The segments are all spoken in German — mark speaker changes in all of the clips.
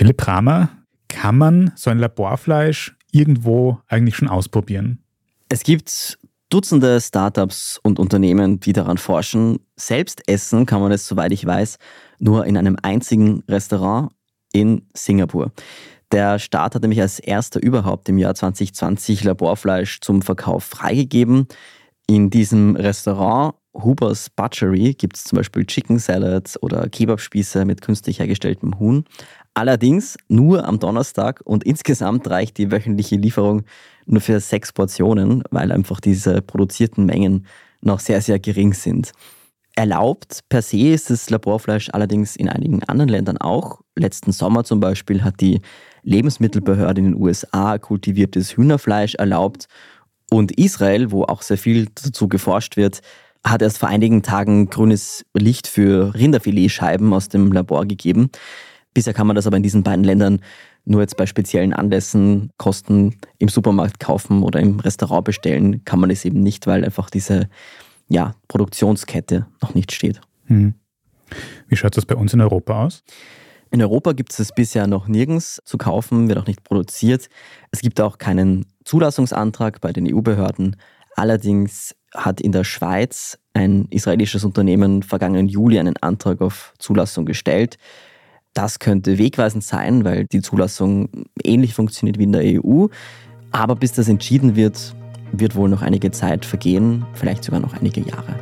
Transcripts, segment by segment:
Speaker 1: Philipp Ramer, kann man so ein Laborfleisch irgendwo eigentlich schon ausprobieren?
Speaker 2: Es gibt Dutzende Startups und Unternehmen, die daran forschen. Selbst essen kann man es, soweit ich weiß, nur in einem einzigen Restaurant in Singapur. Der Staat hat nämlich als erster überhaupt im Jahr 2020 Laborfleisch zum Verkauf freigegeben. In diesem Restaurant Huber's Butchery gibt es zum Beispiel Chicken Salads oder Kebabspieße mit künstlich hergestelltem Huhn. Allerdings nur am Donnerstag und insgesamt reicht die wöchentliche Lieferung nur für sechs Portionen, weil einfach diese produzierten Mengen noch sehr, sehr gering sind. Erlaubt per se ist das Laborfleisch allerdings in einigen anderen Ländern auch. Letzten Sommer zum Beispiel hat die Lebensmittelbehörde in den USA kultiviertes Hühnerfleisch erlaubt und Israel, wo auch sehr viel dazu geforscht wird, hat erst vor einigen Tagen grünes Licht für Rinderfiletscheiben aus dem Labor gegeben. Bisher kann man das aber in diesen beiden Ländern nur jetzt bei speziellen Anlässen Kosten im Supermarkt kaufen oder im Restaurant bestellen, kann man es eben nicht, weil einfach diese ja, Produktionskette noch nicht steht. Hm.
Speaker 1: Wie schaut das bei uns in Europa aus?
Speaker 2: In Europa gibt es es bisher noch nirgends zu kaufen, wird auch nicht produziert. Es gibt auch keinen Zulassungsantrag bei den EU-Behörden. Allerdings hat in der Schweiz ein israelisches Unternehmen vergangenen Juli einen Antrag auf Zulassung gestellt. Das könnte wegweisend sein, weil die Zulassung ähnlich funktioniert wie in der EU. Aber bis das entschieden wird, wird wohl noch einige Zeit vergehen, vielleicht sogar noch einige Jahre.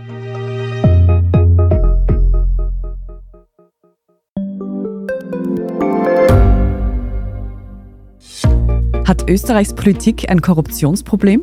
Speaker 3: Hat Österreichs Politik ein Korruptionsproblem?